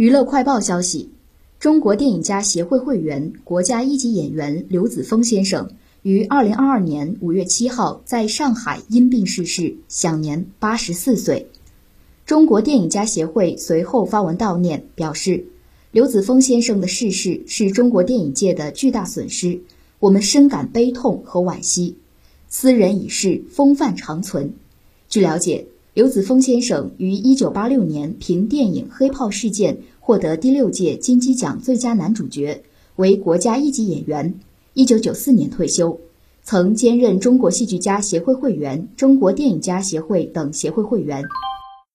娱乐快报消息：中国电影家协会会员、国家一级演员刘子峰先生于二零二二年五月七号在上海因病逝世，享年八十四岁。中国电影家协会随后发文悼念，表示刘子峰先生的逝世是中国电影界的巨大损失，我们深感悲痛和惋惜。斯人已逝，风范长存。据了解。刘子峰先生于一九八六年凭电影《黑炮事件》获得第六届金鸡奖最佳男主角，为国家一级演员。一九九四年退休，曾兼任中国戏剧家协会会员、中国电影家协会等协会会员。